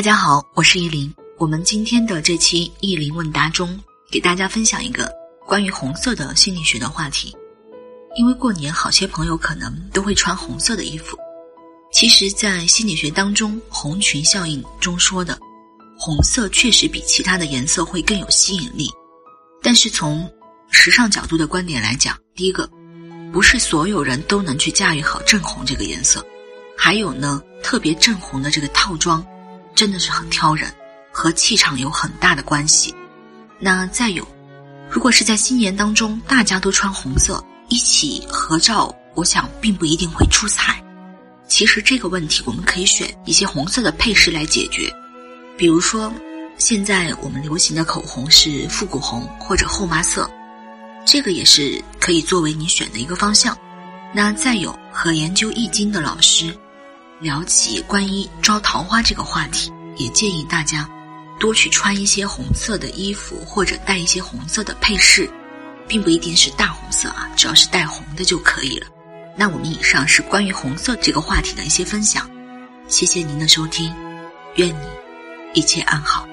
大家好，我是依林。我们今天的这期依林问答中，给大家分享一个关于红色的心理学的话题。因为过年，好些朋友可能都会穿红色的衣服。其实，在心理学当中，红裙效应中说的，红色确实比其他的颜色会更有吸引力。但是从时尚角度的观点来讲，第一个，不是所有人都能去驾驭好正红这个颜色。还有呢，特别正红的这个套装。真的是很挑人，和气场有很大的关系。那再有，如果是在新年当中大家都穿红色一起合照，我想并不一定会出彩。其实这个问题我们可以选一些红色的配饰来解决，比如说现在我们流行的口红是复古红或者后妈色，这个也是可以作为你选的一个方向。那再有和研究易经的老师。聊起关于招桃花这个话题，也建议大家多去穿一些红色的衣服，或者带一些红色的配饰，并不一定是大红色啊，只要是带红的就可以了。那我们以上是关于红色这个话题的一些分享，谢谢您的收听，愿你一切安好。